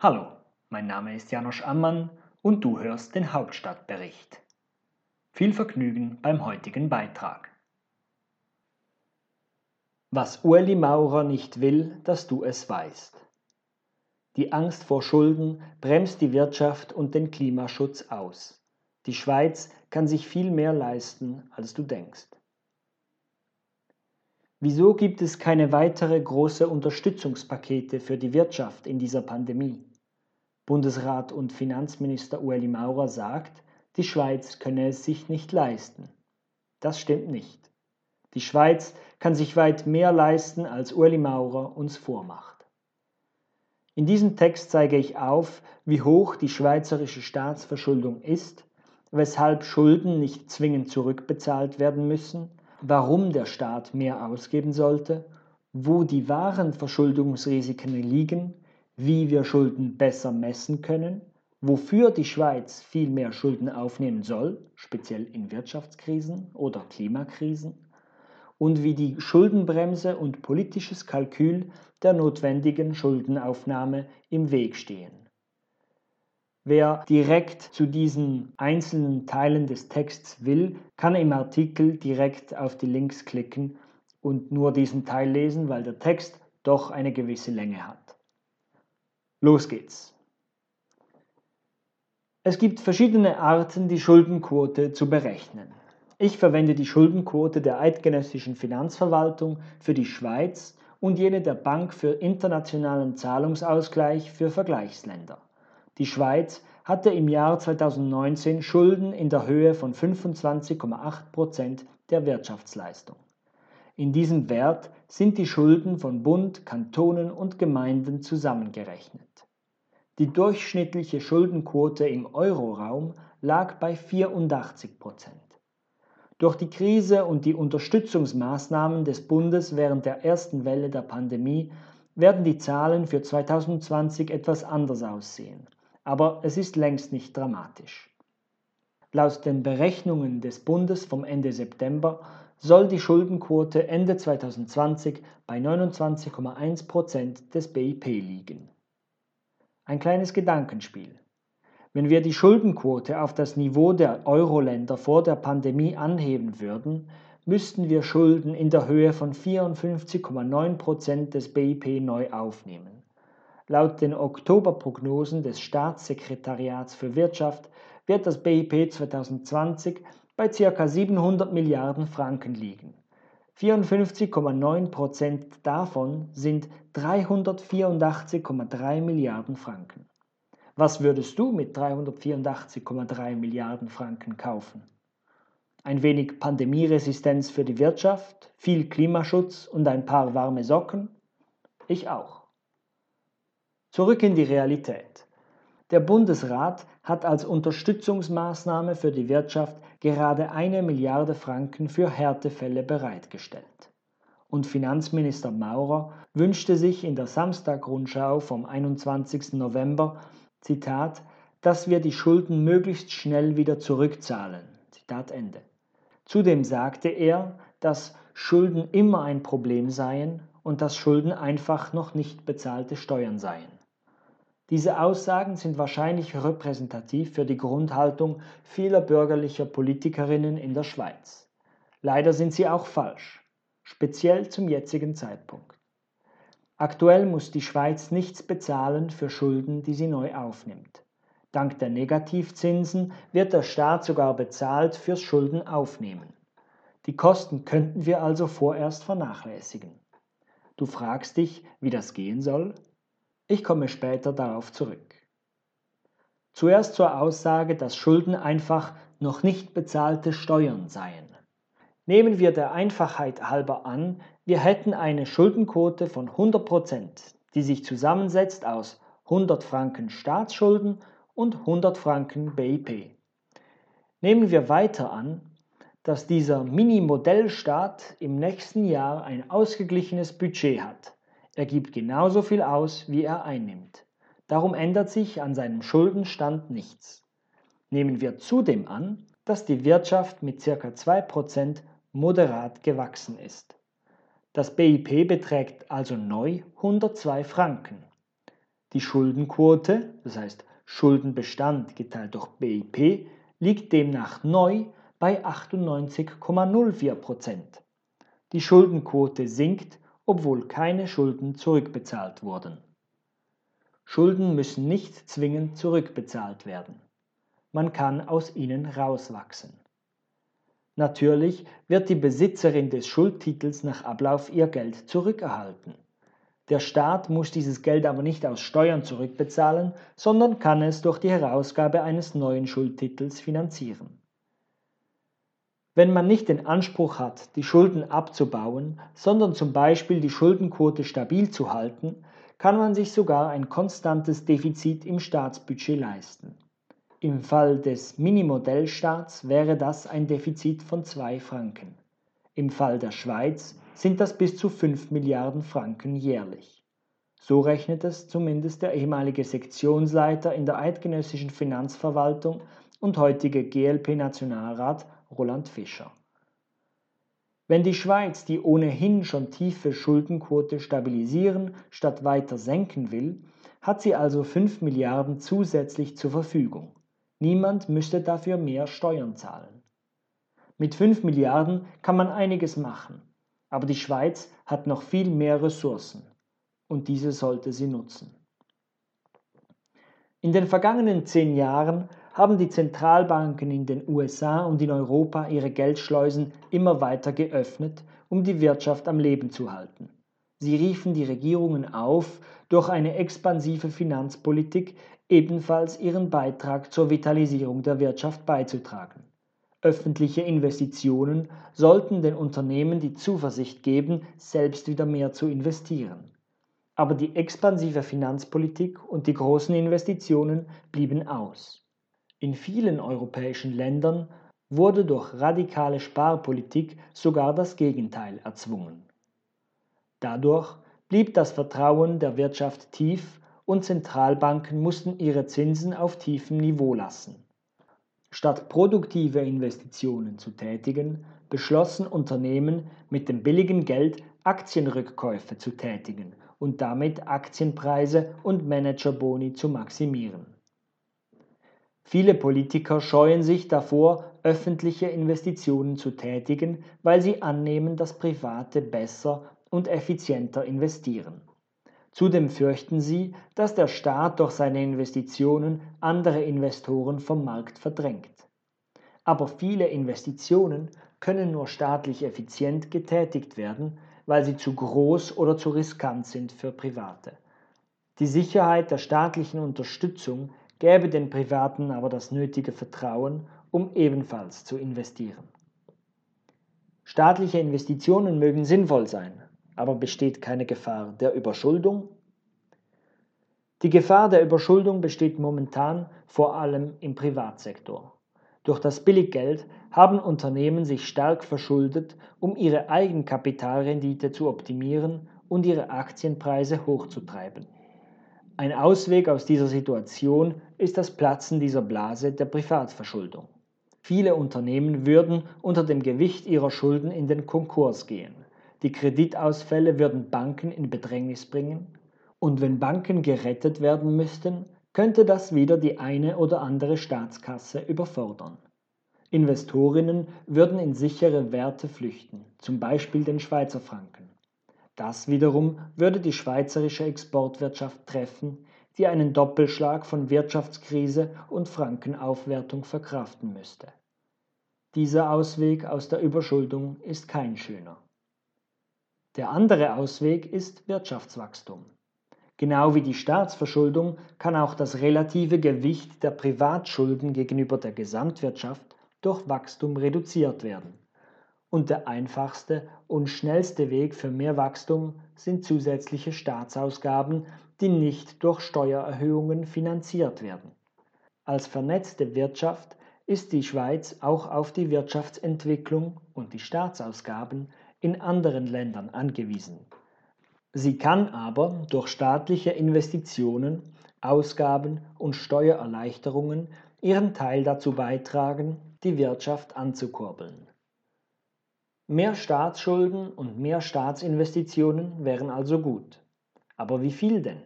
Hallo, mein Name ist Janosch Ammann und du hörst den Hauptstadtbericht. Viel Vergnügen beim heutigen Beitrag. Was Ueli Maurer nicht will, dass du es weißt. Die Angst vor Schulden bremst die Wirtschaft und den Klimaschutz aus. Die Schweiz kann sich viel mehr leisten, als du denkst. Wieso gibt es keine weitere große Unterstützungspakete für die Wirtschaft in dieser Pandemie? Bundesrat und Finanzminister Ueli Maurer sagt, die Schweiz könne es sich nicht leisten. Das stimmt nicht. Die Schweiz kann sich weit mehr leisten, als Ueli Maurer uns vormacht. In diesem Text zeige ich auf, wie hoch die schweizerische Staatsverschuldung ist, weshalb Schulden nicht zwingend zurückbezahlt werden müssen, warum der Staat mehr ausgeben sollte, wo die wahren Verschuldungsrisiken liegen, wie wir Schulden besser messen können, wofür die Schweiz viel mehr Schulden aufnehmen soll, speziell in Wirtschaftskrisen oder Klimakrisen, und wie die Schuldenbremse und politisches Kalkül der notwendigen Schuldenaufnahme im Weg stehen. Wer direkt zu diesen einzelnen Teilen des Texts will, kann im Artikel direkt auf die Links klicken und nur diesen Teil lesen, weil der Text doch eine gewisse Länge hat. Los geht's. Es gibt verschiedene Arten, die Schuldenquote zu berechnen. Ich verwende die Schuldenquote der Eidgenössischen Finanzverwaltung für die Schweiz und jene der Bank für internationalen Zahlungsausgleich für Vergleichsländer. Die Schweiz hatte im Jahr 2019 Schulden in der Höhe von 25,8 Prozent der Wirtschaftsleistung. In diesem Wert sind die Schulden von Bund, Kantonen und Gemeinden zusammengerechnet. Die durchschnittliche Schuldenquote im Euroraum lag bei 84 Prozent. Durch die Krise und die Unterstützungsmaßnahmen des Bundes während der ersten Welle der Pandemie werden die Zahlen für 2020 etwas anders aussehen, aber es ist längst nicht dramatisch. Laut den Berechnungen des Bundes vom Ende September soll die Schuldenquote Ende 2020 bei 29,1 Prozent des BIP liegen. Ein kleines Gedankenspiel. Wenn wir die Schuldenquote auf das Niveau der Euro-Länder vor der Pandemie anheben würden, müssten wir Schulden in der Höhe von 54,9 Prozent des BIP neu aufnehmen. Laut den Oktoberprognosen des Staatssekretariats für Wirtschaft wird das BIP 2020 bei ca. 700 Milliarden Franken liegen. 54,9 Prozent davon sind 384,3 Milliarden Franken. Was würdest du mit 384,3 Milliarden Franken kaufen? Ein wenig Pandemieresistenz für die Wirtschaft, viel Klimaschutz und ein paar warme Socken? Ich auch. Zurück in die Realität. Der Bundesrat hat als Unterstützungsmaßnahme für die Wirtschaft gerade eine Milliarde Franken für Härtefälle bereitgestellt. Und Finanzminister Maurer wünschte sich in der Samstag-Rundschau vom 21. November, Zitat, dass wir die Schulden möglichst schnell wieder zurückzahlen. Zitat Ende. Zudem sagte er, dass Schulden immer ein Problem seien und dass Schulden einfach noch nicht bezahlte Steuern seien. Diese Aussagen sind wahrscheinlich repräsentativ für die Grundhaltung vieler bürgerlicher Politikerinnen in der Schweiz. Leider sind sie auch falsch, speziell zum jetzigen Zeitpunkt. Aktuell muss die Schweiz nichts bezahlen für Schulden, die sie neu aufnimmt. Dank der Negativzinsen wird der Staat sogar bezahlt fürs Schuldenaufnehmen. Die Kosten könnten wir also vorerst vernachlässigen. Du fragst dich, wie das gehen soll? Ich komme später darauf zurück. Zuerst zur Aussage, dass Schulden einfach noch nicht bezahlte Steuern seien. Nehmen wir der Einfachheit halber an, wir hätten eine Schuldenquote von 100%, die sich zusammensetzt aus 100 Franken Staatsschulden und 100 Franken BIP. Nehmen wir weiter an, dass dieser Mini-Modellstaat im nächsten Jahr ein ausgeglichenes Budget hat er gibt genauso viel aus, wie er einnimmt. Darum ändert sich an seinem Schuldenstand nichts. Nehmen wir zudem an, dass die Wirtschaft mit ca. 2% moderat gewachsen ist. Das BIP beträgt also neu 102 Franken. Die Schuldenquote, das heißt Schuldenbestand geteilt durch BIP, liegt demnach neu bei 98,04 Prozent. Die Schuldenquote sinkt, obwohl keine Schulden zurückbezahlt wurden. Schulden müssen nicht zwingend zurückbezahlt werden. Man kann aus ihnen rauswachsen. Natürlich wird die Besitzerin des Schuldtitels nach Ablauf ihr Geld zurückerhalten. Der Staat muss dieses Geld aber nicht aus Steuern zurückbezahlen, sondern kann es durch die Herausgabe eines neuen Schuldtitels finanzieren. Wenn man nicht den Anspruch hat, die Schulden abzubauen, sondern zum Beispiel die Schuldenquote stabil zu halten, kann man sich sogar ein konstantes Defizit im Staatsbudget leisten. Im Fall des Minimodellstaats wäre das ein Defizit von 2 Franken. Im Fall der Schweiz sind das bis zu 5 Milliarden Franken jährlich. So rechnet es zumindest der ehemalige Sektionsleiter in der eidgenössischen Finanzverwaltung und heutige GLP-Nationalrat Roland Fischer. Wenn die Schweiz die ohnehin schon tiefe Schuldenquote stabilisieren statt weiter senken will, hat sie also 5 Milliarden zusätzlich zur Verfügung. Niemand müsste dafür mehr Steuern zahlen. Mit 5 Milliarden kann man einiges machen, aber die Schweiz hat noch viel mehr Ressourcen und diese sollte sie nutzen. In den vergangenen zehn Jahren haben die Zentralbanken in den USA und in Europa ihre Geldschleusen immer weiter geöffnet, um die Wirtschaft am Leben zu halten. Sie riefen die Regierungen auf, durch eine expansive Finanzpolitik ebenfalls ihren Beitrag zur Vitalisierung der Wirtschaft beizutragen. Öffentliche Investitionen sollten den Unternehmen die Zuversicht geben, selbst wieder mehr zu investieren. Aber die expansive Finanzpolitik und die großen Investitionen blieben aus. In vielen europäischen Ländern wurde durch radikale Sparpolitik sogar das Gegenteil erzwungen. Dadurch blieb das Vertrauen der Wirtschaft tief und Zentralbanken mussten ihre Zinsen auf tiefem Niveau lassen. Statt produktive Investitionen zu tätigen, beschlossen Unternehmen mit dem billigen Geld Aktienrückkäufe zu tätigen und damit Aktienpreise und Managerboni zu maximieren. Viele Politiker scheuen sich davor, öffentliche Investitionen zu tätigen, weil sie annehmen, dass Private besser und effizienter investieren. Zudem fürchten sie, dass der Staat durch seine Investitionen andere Investoren vom Markt verdrängt. Aber viele Investitionen können nur staatlich effizient getätigt werden, weil sie zu groß oder zu riskant sind für Private. Die Sicherheit der staatlichen Unterstützung gäbe den Privaten aber das nötige Vertrauen, um ebenfalls zu investieren. Staatliche Investitionen mögen sinnvoll sein, aber besteht keine Gefahr der Überschuldung? Die Gefahr der Überschuldung besteht momentan vor allem im Privatsektor. Durch das Billiggeld haben Unternehmen sich stark verschuldet, um ihre Eigenkapitalrendite zu optimieren und ihre Aktienpreise hochzutreiben. Ein Ausweg aus dieser Situation ist das Platzen dieser Blase der Privatverschuldung. Viele Unternehmen würden unter dem Gewicht ihrer Schulden in den Konkurs gehen. Die Kreditausfälle würden Banken in Bedrängnis bringen und wenn Banken gerettet werden müssten, könnte das wieder die eine oder andere Staatskasse überfordern. Investorinnen würden in sichere Werte flüchten, zum Beispiel den Schweizer Franken. Das wiederum würde die schweizerische Exportwirtschaft treffen, die einen Doppelschlag von Wirtschaftskrise und Frankenaufwertung verkraften müsste. Dieser Ausweg aus der Überschuldung ist kein schöner. Der andere Ausweg ist Wirtschaftswachstum. Genau wie die Staatsverschuldung kann auch das relative Gewicht der Privatschulden gegenüber der Gesamtwirtschaft durch Wachstum reduziert werden. Und der einfachste und schnellste Weg für mehr Wachstum sind zusätzliche Staatsausgaben, die nicht durch Steuererhöhungen finanziert werden. Als vernetzte Wirtschaft ist die Schweiz auch auf die Wirtschaftsentwicklung und die Staatsausgaben in anderen Ländern angewiesen. Sie kann aber durch staatliche Investitionen, Ausgaben und Steuererleichterungen ihren Teil dazu beitragen, die Wirtschaft anzukurbeln. Mehr Staatsschulden und mehr Staatsinvestitionen wären also gut. Aber wie viel denn?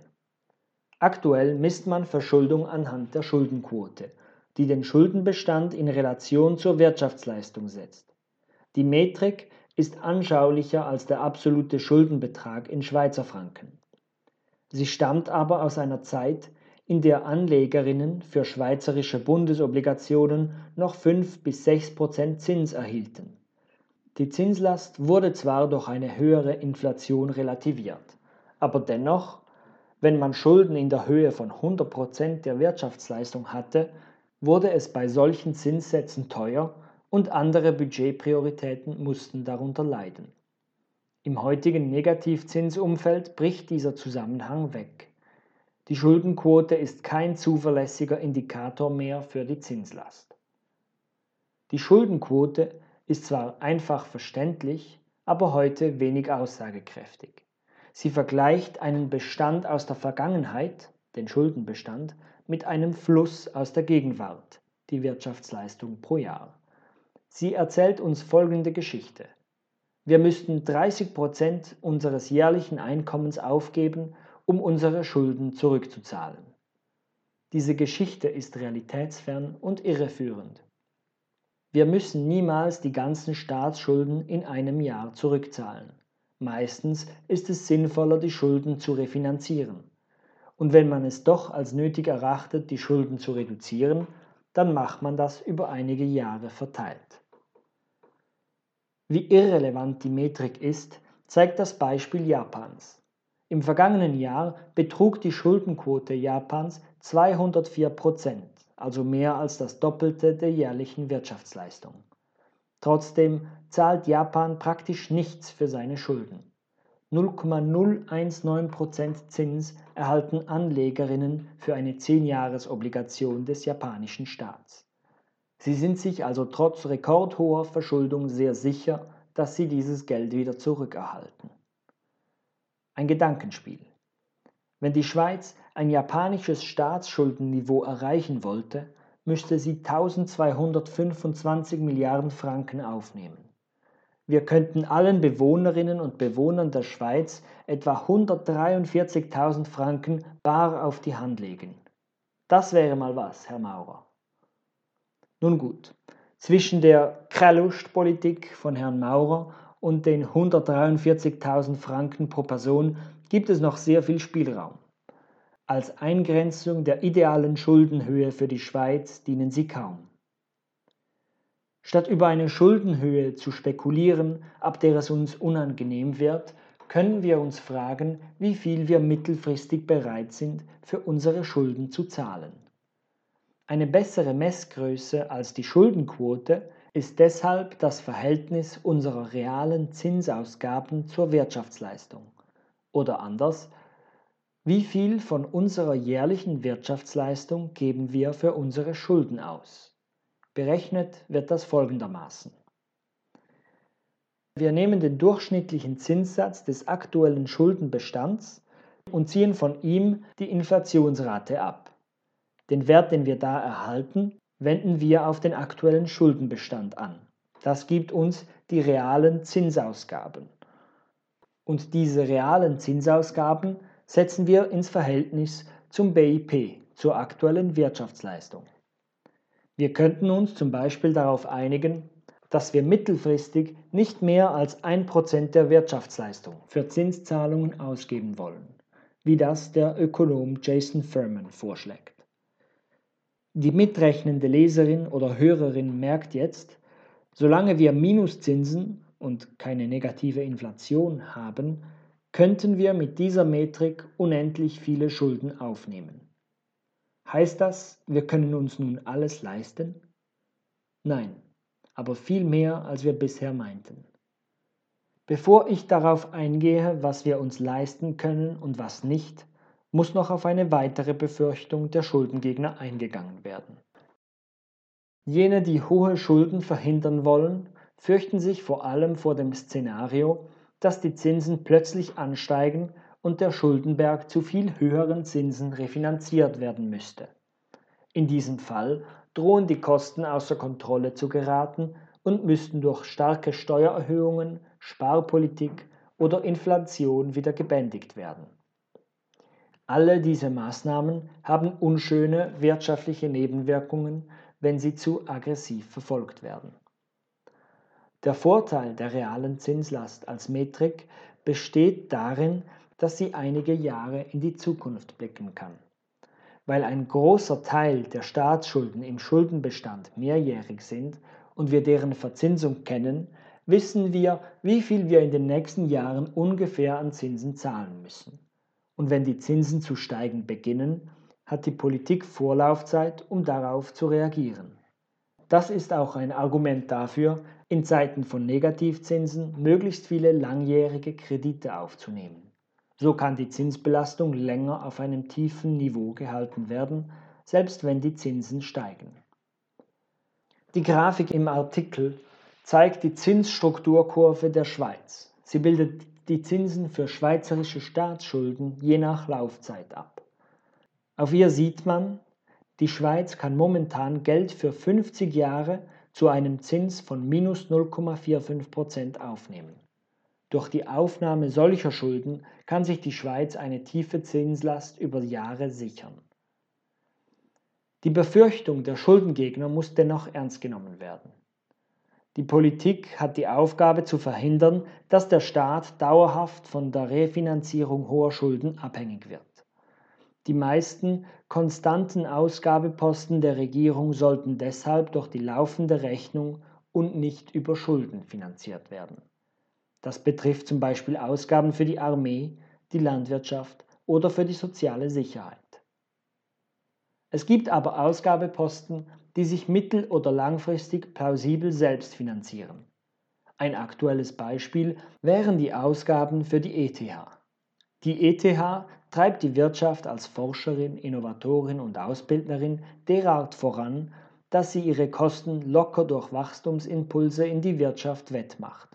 Aktuell misst man Verschuldung anhand der Schuldenquote, die den Schuldenbestand in Relation zur Wirtschaftsleistung setzt. Die Metrik ist anschaulicher als der absolute Schuldenbetrag in Schweizer Franken. Sie stammt aber aus einer Zeit, in der Anlegerinnen für schweizerische Bundesobligationen noch 5 bis 6 Prozent Zins erhielten. Die Zinslast wurde zwar durch eine höhere Inflation relativiert, aber dennoch, wenn man Schulden in der Höhe von 100 Prozent der Wirtschaftsleistung hatte, wurde es bei solchen Zinssätzen teuer und andere Budgetprioritäten mussten darunter leiden. Im heutigen Negativzinsumfeld bricht dieser Zusammenhang weg. Die Schuldenquote ist kein zuverlässiger Indikator mehr für die Zinslast. Die Schuldenquote ist zwar einfach verständlich, aber heute wenig aussagekräftig. Sie vergleicht einen Bestand aus der Vergangenheit, den Schuldenbestand, mit einem Fluss aus der Gegenwart, die Wirtschaftsleistung pro Jahr. Sie erzählt uns folgende Geschichte. Wir müssten 30 Prozent unseres jährlichen Einkommens aufgeben, um unsere Schulden zurückzuzahlen. Diese Geschichte ist realitätsfern und irreführend. Wir müssen niemals die ganzen Staatsschulden in einem Jahr zurückzahlen. Meistens ist es sinnvoller, die Schulden zu refinanzieren. Und wenn man es doch als nötig erachtet, die Schulden zu reduzieren, dann macht man das über einige Jahre verteilt. Wie irrelevant die Metrik ist, zeigt das Beispiel Japans. Im vergangenen Jahr betrug die Schuldenquote Japans 204 Prozent, also mehr als das Doppelte der jährlichen Wirtschaftsleistung. Trotzdem zahlt Japan praktisch nichts für seine Schulden. 0,019 Prozent Zins erhalten Anlegerinnen für eine 10-Jahres-Obligation des japanischen Staats. Sie sind sich also trotz rekordhoher Verschuldung sehr sicher, dass sie dieses Geld wieder zurückerhalten. Ein Gedankenspiel. Wenn die Schweiz ein japanisches Staatsschuldenniveau erreichen wollte, müsste sie 1225 Milliarden Franken aufnehmen. Wir könnten allen Bewohnerinnen und Bewohnern der Schweiz etwa 143.000 Franken bar auf die Hand legen. Das wäre mal was, Herr Maurer. Nun gut, zwischen der Krellustpolitik von Herrn Maurer und den 143.000 Franken pro Person gibt es noch sehr viel Spielraum. Als Eingrenzung der idealen Schuldenhöhe für die Schweiz dienen sie kaum. Statt über eine Schuldenhöhe zu spekulieren, ab der es uns unangenehm wird, können wir uns fragen, wie viel wir mittelfristig bereit sind, für unsere Schulden zu zahlen. Eine bessere Messgröße als die Schuldenquote ist deshalb das Verhältnis unserer realen Zinsausgaben zur Wirtschaftsleistung. Oder anders, wie viel von unserer jährlichen Wirtschaftsleistung geben wir für unsere Schulden aus? Berechnet wird das folgendermaßen. Wir nehmen den durchschnittlichen Zinssatz des aktuellen Schuldenbestands und ziehen von ihm die Inflationsrate ab. Den Wert, den wir da erhalten, wenden wir auf den aktuellen Schuldenbestand an. Das gibt uns die realen Zinsausgaben. Und diese realen Zinsausgaben setzen wir ins Verhältnis zum BIP, zur aktuellen Wirtschaftsleistung. Wir könnten uns zum Beispiel darauf einigen, dass wir mittelfristig nicht mehr als 1% der Wirtschaftsleistung für Zinszahlungen ausgeben wollen, wie das der Ökonom Jason Furman vorschlägt. Die mitrechnende Leserin oder Hörerin merkt jetzt, solange wir Minuszinsen und keine negative Inflation haben, könnten wir mit dieser Metrik unendlich viele Schulden aufnehmen. Heißt das, wir können uns nun alles leisten? Nein, aber viel mehr, als wir bisher meinten. Bevor ich darauf eingehe, was wir uns leisten können und was nicht, muss noch auf eine weitere Befürchtung der Schuldengegner eingegangen werden. Jene, die hohe Schulden verhindern wollen, fürchten sich vor allem vor dem Szenario, dass die Zinsen plötzlich ansteigen und der Schuldenberg zu viel höheren Zinsen refinanziert werden müsste. In diesem Fall drohen die Kosten außer Kontrolle zu geraten und müssten durch starke Steuererhöhungen, Sparpolitik oder Inflation wieder gebändigt werden. Alle diese Maßnahmen haben unschöne wirtschaftliche Nebenwirkungen, wenn sie zu aggressiv verfolgt werden. Der Vorteil der realen Zinslast als Metrik besteht darin, dass sie einige Jahre in die Zukunft blicken kann. Weil ein großer Teil der Staatsschulden im Schuldenbestand mehrjährig sind und wir deren Verzinsung kennen, wissen wir, wie viel wir in den nächsten Jahren ungefähr an Zinsen zahlen müssen. Und wenn die Zinsen zu steigen beginnen, hat die Politik Vorlaufzeit, um darauf zu reagieren. Das ist auch ein Argument dafür, in Zeiten von Negativzinsen möglichst viele langjährige Kredite aufzunehmen. So kann die Zinsbelastung länger auf einem tiefen Niveau gehalten werden, selbst wenn die Zinsen steigen. Die Grafik im Artikel zeigt die Zinsstrukturkurve der Schweiz. Sie bildet die Zinsen für schweizerische Staatsschulden je nach Laufzeit ab. Auf ihr sieht man, die Schweiz kann momentan Geld für 50 Jahre zu einem Zins von minus 0,45% aufnehmen. Durch die Aufnahme solcher Schulden kann sich die Schweiz eine tiefe Zinslast über Jahre sichern. Die Befürchtung der Schuldengegner muss dennoch ernst genommen werden. Die Politik hat die Aufgabe zu verhindern, dass der Staat dauerhaft von der Refinanzierung hoher Schulden abhängig wird. Die meisten konstanten Ausgabeposten der Regierung sollten deshalb durch die laufende Rechnung und nicht über Schulden finanziert werden. Das betrifft zum Beispiel Ausgaben für die Armee, die Landwirtschaft oder für die soziale Sicherheit. Es gibt aber Ausgabeposten, die sich mittel- oder langfristig plausibel selbst finanzieren. Ein aktuelles Beispiel wären die Ausgaben für die ETH. Die ETH treibt die Wirtschaft als Forscherin, Innovatorin und Ausbildnerin derart voran, dass sie ihre Kosten locker durch Wachstumsimpulse in die Wirtschaft wettmacht.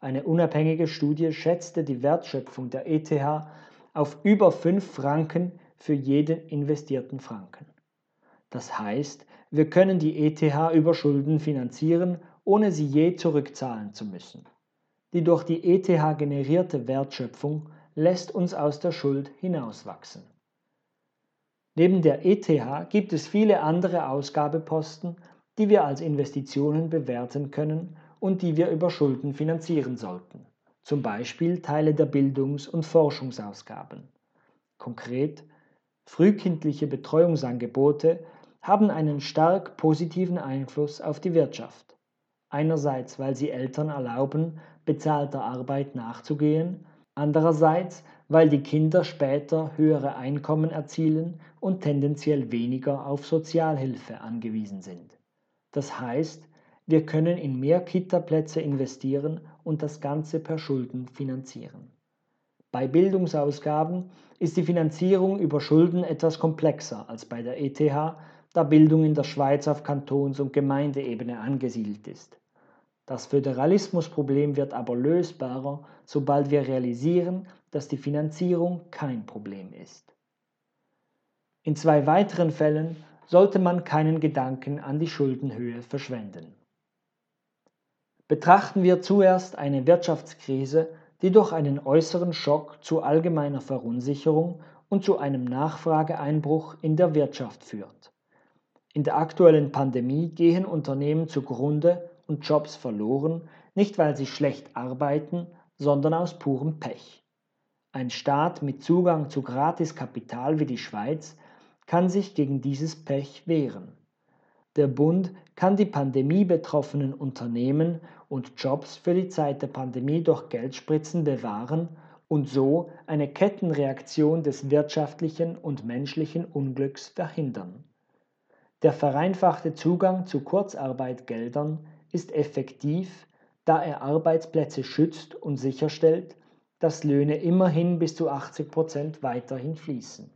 Eine unabhängige Studie schätzte die Wertschöpfung der ETH auf über 5 Franken für jeden investierten Franken. Das heißt, wir können die ETH über Schulden finanzieren, ohne sie je zurückzahlen zu müssen. Die durch die ETH generierte Wertschöpfung lässt uns aus der Schuld hinauswachsen. Neben der ETH gibt es viele andere Ausgabeposten, die wir als Investitionen bewerten können und die wir über Schulden finanzieren sollten, zum Beispiel Teile der Bildungs- und Forschungsausgaben. Konkret, frühkindliche Betreuungsangebote haben einen stark positiven Einfluss auf die Wirtschaft. Einerseits, weil sie Eltern erlauben, bezahlter Arbeit nachzugehen Andererseits, weil die Kinder später höhere Einkommen erzielen und tendenziell weniger auf Sozialhilfe angewiesen sind. Das heißt, wir können in mehr Kita-Plätze investieren und das Ganze per Schulden finanzieren. Bei Bildungsausgaben ist die Finanzierung über Schulden etwas komplexer als bei der ETH, da Bildung in der Schweiz auf Kantons- und Gemeindeebene angesiedelt ist. Das Föderalismusproblem wird aber lösbarer, sobald wir realisieren, dass die Finanzierung kein Problem ist. In zwei weiteren Fällen sollte man keinen Gedanken an die Schuldenhöhe verschwenden. Betrachten wir zuerst eine Wirtschaftskrise, die durch einen äußeren Schock zu allgemeiner Verunsicherung und zu einem Nachfrageeinbruch in der Wirtschaft führt. In der aktuellen Pandemie gehen Unternehmen zugrunde und Jobs verloren, nicht weil sie schlecht arbeiten, sondern aus purem Pech. Ein Staat mit Zugang zu Gratiskapital wie die Schweiz kann sich gegen dieses Pech wehren. Der Bund kann die pandemiebetroffenen Unternehmen und Jobs für die Zeit der Pandemie durch Geldspritzen bewahren und so eine Kettenreaktion des wirtschaftlichen und menschlichen Unglücks verhindern. Der vereinfachte Zugang zu Kurzarbeitgeldern ist effektiv, da er Arbeitsplätze schützt und sicherstellt, dass Löhne immerhin bis zu 80 Prozent weiterhin fließen.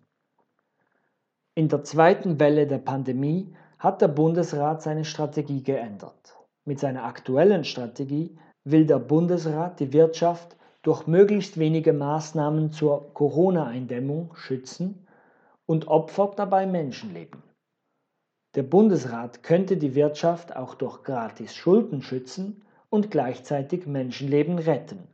In der zweiten Welle der Pandemie hat der Bundesrat seine Strategie geändert. Mit seiner aktuellen Strategie will der Bundesrat die Wirtschaft durch möglichst wenige Maßnahmen zur Corona-Eindämmung schützen und opfert dabei Menschenleben. Der Bundesrat könnte die Wirtschaft auch durch gratis Schulden schützen und gleichzeitig Menschenleben retten.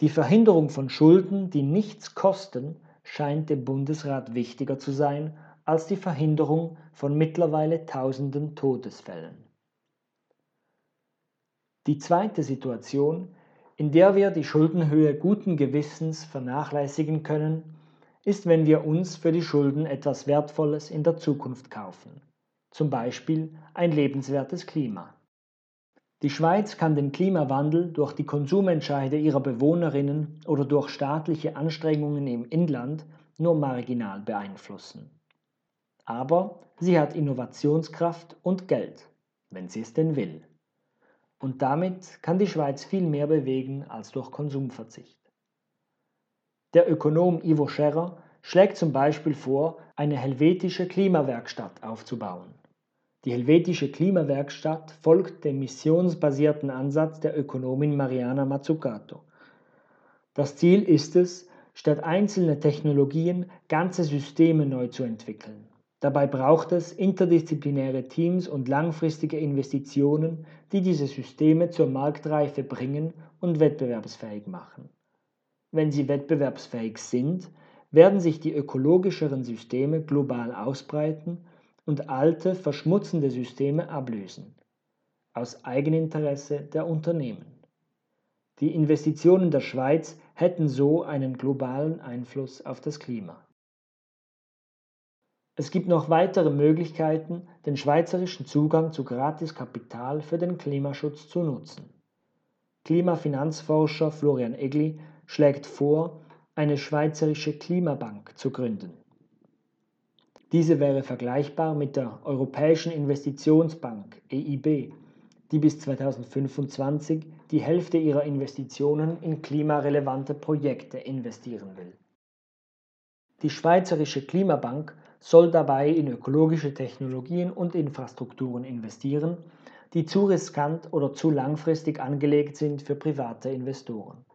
Die Verhinderung von Schulden, die nichts kosten, scheint dem Bundesrat wichtiger zu sein als die Verhinderung von mittlerweile tausenden Todesfällen. Die zweite Situation, in der wir die Schuldenhöhe guten Gewissens vernachlässigen können, ist, wenn wir uns für die Schulden etwas Wertvolles in der Zukunft kaufen, zum Beispiel ein lebenswertes Klima. Die Schweiz kann den Klimawandel durch die Konsumentscheide ihrer Bewohnerinnen oder durch staatliche Anstrengungen im Inland nur marginal beeinflussen. Aber sie hat Innovationskraft und Geld, wenn sie es denn will. Und damit kann die Schweiz viel mehr bewegen als durch Konsumverzicht. Der Ökonom Ivo Scherrer schlägt zum Beispiel vor, eine helvetische Klimawerkstatt aufzubauen. Die helvetische Klimawerkstatt folgt dem missionsbasierten Ansatz der Ökonomin Mariana Mazzucato. Das Ziel ist es, statt einzelne Technologien ganze Systeme neu zu entwickeln. Dabei braucht es interdisziplinäre Teams und langfristige Investitionen, die diese Systeme zur Marktreife bringen und wettbewerbsfähig machen. Wenn sie wettbewerbsfähig sind, werden sich die ökologischeren Systeme global ausbreiten und alte, verschmutzende Systeme ablösen. Aus Eigeninteresse der Unternehmen. Die Investitionen der Schweiz hätten so einen globalen Einfluss auf das Klima. Es gibt noch weitere Möglichkeiten, den schweizerischen Zugang zu Gratiskapital für den Klimaschutz zu nutzen. Klimafinanzforscher Florian Egli schlägt vor, eine schweizerische Klimabank zu gründen. Diese wäre vergleichbar mit der Europäischen Investitionsbank EIB, die bis 2025 die Hälfte ihrer Investitionen in klimarelevante Projekte investieren will. Die Schweizerische Klimabank soll dabei in ökologische Technologien und Infrastrukturen investieren, die zu riskant oder zu langfristig angelegt sind für private Investoren.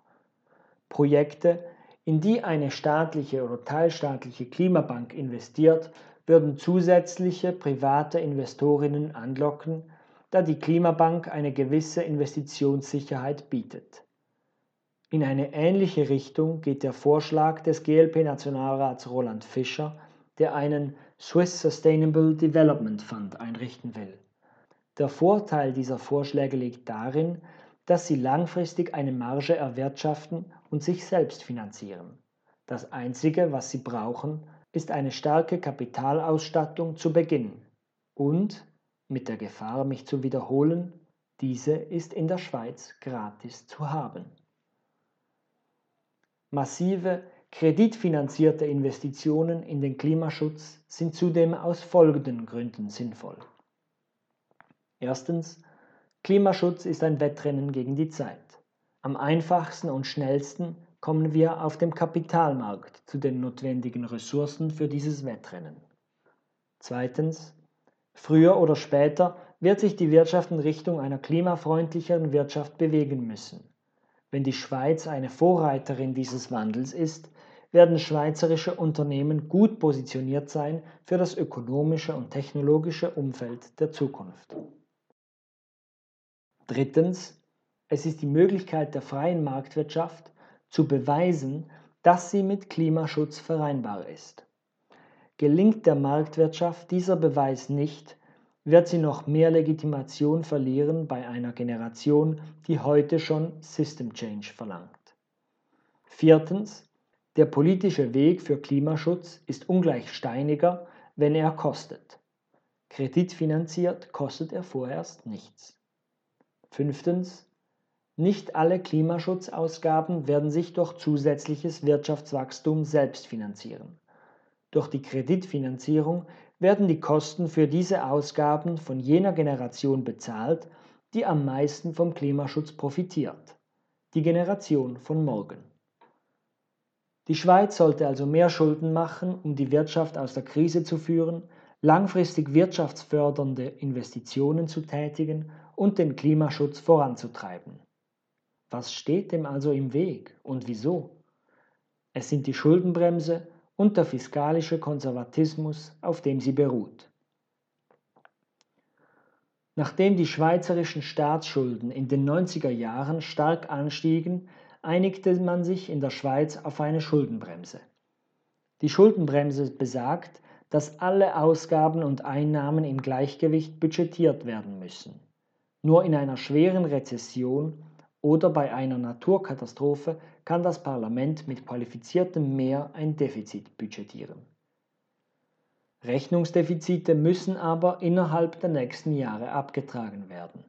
Projekte, in die eine staatliche oder teilstaatliche Klimabank investiert, würden zusätzliche private Investorinnen anlocken, da die Klimabank eine gewisse Investitionssicherheit bietet. In eine ähnliche Richtung geht der Vorschlag des GLP-Nationalrats Roland Fischer, der einen Swiss Sustainable Development Fund einrichten will. Der Vorteil dieser Vorschläge liegt darin, dass sie langfristig eine Marge erwirtschaften und sich selbst finanzieren. Das Einzige, was sie brauchen, ist eine starke Kapitalausstattung zu Beginn. Und, mit der Gefahr, mich zu wiederholen, diese ist in der Schweiz gratis zu haben. Massive kreditfinanzierte Investitionen in den Klimaschutz sind zudem aus folgenden Gründen sinnvoll. Erstens, Klimaschutz ist ein Wettrennen gegen die Zeit. Am einfachsten und schnellsten kommen wir auf dem Kapitalmarkt zu den notwendigen Ressourcen für dieses Wettrennen. Zweitens, früher oder später wird sich die Wirtschaft in Richtung einer klimafreundlicheren Wirtschaft bewegen müssen. Wenn die Schweiz eine Vorreiterin dieses Wandels ist, werden schweizerische Unternehmen gut positioniert sein für das ökonomische und technologische Umfeld der Zukunft. Drittens, es ist die Möglichkeit der freien Marktwirtschaft zu beweisen, dass sie mit Klimaschutz vereinbar ist. Gelingt der Marktwirtschaft dieser Beweis nicht, wird sie noch mehr Legitimation verlieren bei einer Generation, die heute schon System Change verlangt. Viertens, der politische Weg für Klimaschutz ist ungleich steiniger, wenn er kostet. Kreditfinanziert kostet er vorerst nichts. Fünftens, nicht alle Klimaschutzausgaben werden sich durch zusätzliches Wirtschaftswachstum selbst finanzieren. Durch die Kreditfinanzierung werden die Kosten für diese Ausgaben von jener Generation bezahlt, die am meisten vom Klimaschutz profitiert, die Generation von morgen. Die Schweiz sollte also mehr Schulden machen, um die Wirtschaft aus der Krise zu führen, langfristig wirtschaftsfördernde Investitionen zu tätigen und den Klimaschutz voranzutreiben. Was steht dem also im Weg und wieso? Es sind die Schuldenbremse und der fiskalische Konservatismus, auf dem sie beruht. Nachdem die schweizerischen Staatsschulden in den 90er Jahren stark anstiegen, einigte man sich in der Schweiz auf eine Schuldenbremse. Die Schuldenbremse besagt, dass alle Ausgaben und Einnahmen im Gleichgewicht budgetiert werden müssen. Nur in einer schweren Rezession oder bei einer Naturkatastrophe kann das Parlament mit qualifiziertem Mehr ein Defizit budgetieren. Rechnungsdefizite müssen aber innerhalb der nächsten Jahre abgetragen werden.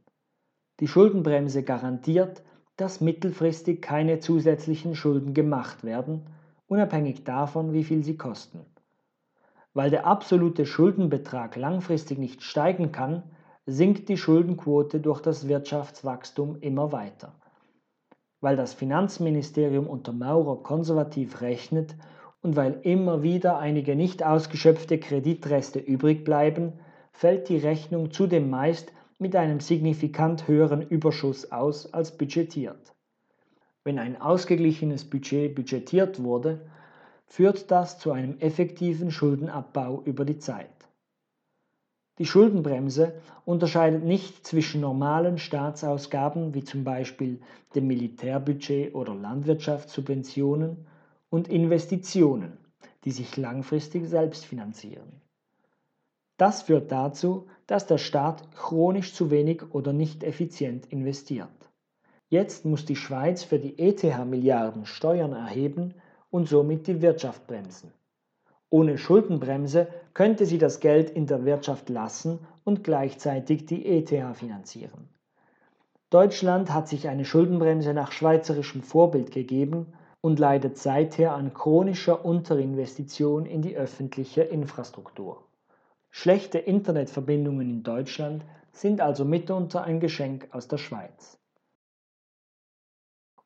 Die Schuldenbremse garantiert, dass mittelfristig keine zusätzlichen Schulden gemacht werden, unabhängig davon, wie viel sie kosten. Weil der absolute Schuldenbetrag langfristig nicht steigen kann, sinkt die Schuldenquote durch das Wirtschaftswachstum immer weiter. Weil das Finanzministerium unter Maurer konservativ rechnet und weil immer wieder einige nicht ausgeschöpfte Kreditreste übrig bleiben, fällt die Rechnung zudem meist mit einem signifikant höheren Überschuss aus als budgetiert. Wenn ein ausgeglichenes Budget budgetiert wurde, führt das zu einem effektiven Schuldenabbau über die Zeit. Die Schuldenbremse unterscheidet nicht zwischen normalen Staatsausgaben wie zum Beispiel dem Militärbudget oder Landwirtschaftssubventionen und Investitionen, die sich langfristig selbst finanzieren. Das führt dazu, dass der Staat chronisch zu wenig oder nicht effizient investiert. Jetzt muss die Schweiz für die ETH-Milliarden Steuern erheben und somit die Wirtschaft bremsen. Ohne Schuldenbremse könnte sie das Geld in der Wirtschaft lassen und gleichzeitig die ETH finanzieren. Deutschland hat sich eine Schuldenbremse nach schweizerischem Vorbild gegeben und leidet seither an chronischer Unterinvestition in die öffentliche Infrastruktur. Schlechte Internetverbindungen in Deutschland sind also mitunter ein Geschenk aus der Schweiz.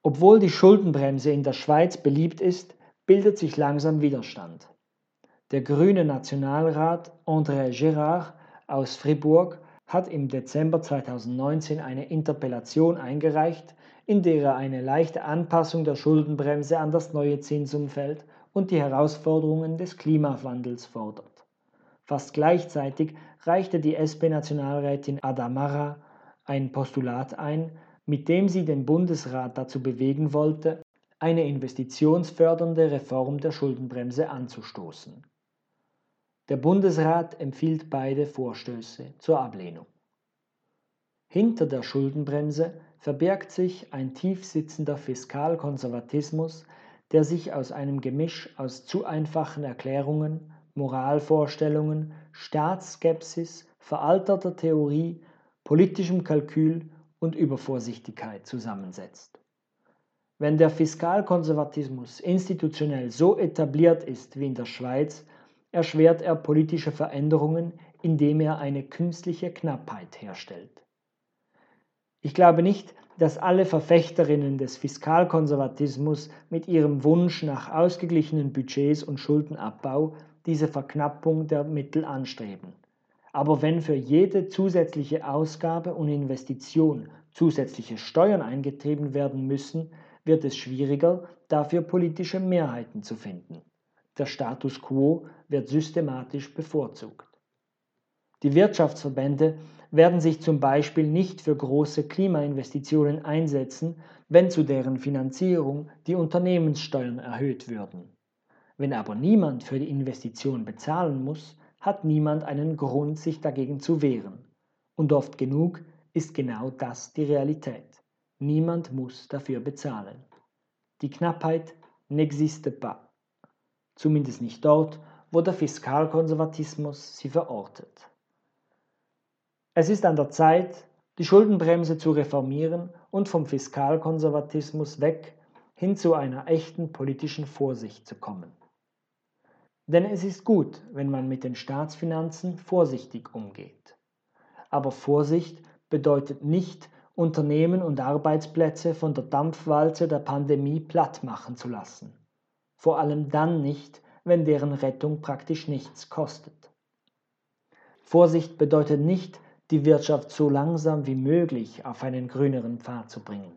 Obwohl die Schuldenbremse in der Schweiz beliebt ist, bildet sich langsam Widerstand. Der grüne Nationalrat André Gérard aus Fribourg hat im Dezember 2019 eine Interpellation eingereicht, in der er eine leichte Anpassung der Schuldenbremse an das neue Zinsumfeld und die Herausforderungen des Klimawandels fordert. Fast gleichzeitig reichte die SP-Nationalrätin Adamara ein Postulat ein, mit dem sie den Bundesrat dazu bewegen wollte, eine investitionsfördernde Reform der Schuldenbremse anzustoßen. Der Bundesrat empfiehlt beide Vorstöße zur Ablehnung. Hinter der Schuldenbremse verbirgt sich ein tiefsitzender Fiskalkonservatismus, der sich aus einem Gemisch aus zu einfachen Erklärungen, Moralvorstellungen, Staatsskepsis, veralterter Theorie, politischem Kalkül und Übervorsichtigkeit zusammensetzt. Wenn der Fiskalkonservatismus institutionell so etabliert ist wie in der Schweiz, erschwert er politische Veränderungen, indem er eine künstliche Knappheit herstellt. Ich glaube nicht, dass alle Verfechterinnen des Fiskalkonservatismus mit ihrem Wunsch nach ausgeglichenen Budgets und Schuldenabbau diese Verknappung der Mittel anstreben. Aber wenn für jede zusätzliche Ausgabe und Investition zusätzliche Steuern eingetrieben werden müssen, wird es schwieriger, dafür politische Mehrheiten zu finden. Der Status quo wird systematisch bevorzugt. Die Wirtschaftsverbände werden sich zum Beispiel nicht für große Klimainvestitionen einsetzen, wenn zu deren Finanzierung die Unternehmenssteuern erhöht würden. Wenn aber niemand für die Investition bezahlen muss, hat niemand einen Grund, sich dagegen zu wehren. Und oft genug ist genau das die Realität. Niemand muss dafür bezahlen. Die Knappheit n'existe pas zumindest nicht dort, wo der Fiskalkonservatismus sie verortet. Es ist an der Zeit, die Schuldenbremse zu reformieren und vom Fiskalkonservatismus weg hin zu einer echten politischen Vorsicht zu kommen. Denn es ist gut, wenn man mit den Staatsfinanzen vorsichtig umgeht. Aber Vorsicht bedeutet nicht, Unternehmen und Arbeitsplätze von der Dampfwalze der Pandemie platt machen zu lassen vor allem dann nicht, wenn deren Rettung praktisch nichts kostet. Vorsicht bedeutet nicht, die Wirtschaft so langsam wie möglich auf einen grüneren Pfad zu bringen.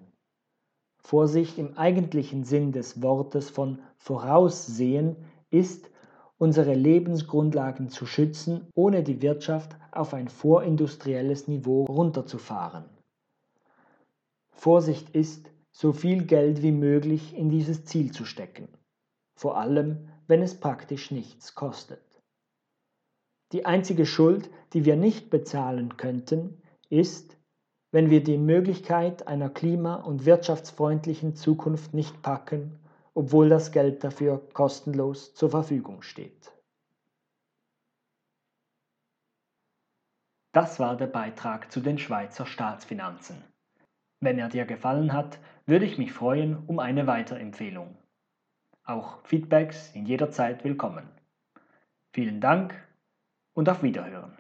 Vorsicht im eigentlichen Sinn des Wortes von Voraussehen ist, unsere Lebensgrundlagen zu schützen, ohne die Wirtschaft auf ein vorindustrielles Niveau runterzufahren. Vorsicht ist, so viel Geld wie möglich in dieses Ziel zu stecken vor allem wenn es praktisch nichts kostet. Die einzige Schuld, die wir nicht bezahlen könnten, ist, wenn wir die Möglichkeit einer klima- und wirtschaftsfreundlichen Zukunft nicht packen, obwohl das Geld dafür kostenlos zur Verfügung steht. Das war der Beitrag zu den Schweizer Staatsfinanzen. Wenn er dir gefallen hat, würde ich mich freuen um eine Weiterempfehlung. Auch Feedbacks sind jederzeit willkommen. Vielen Dank und auf Wiederhören.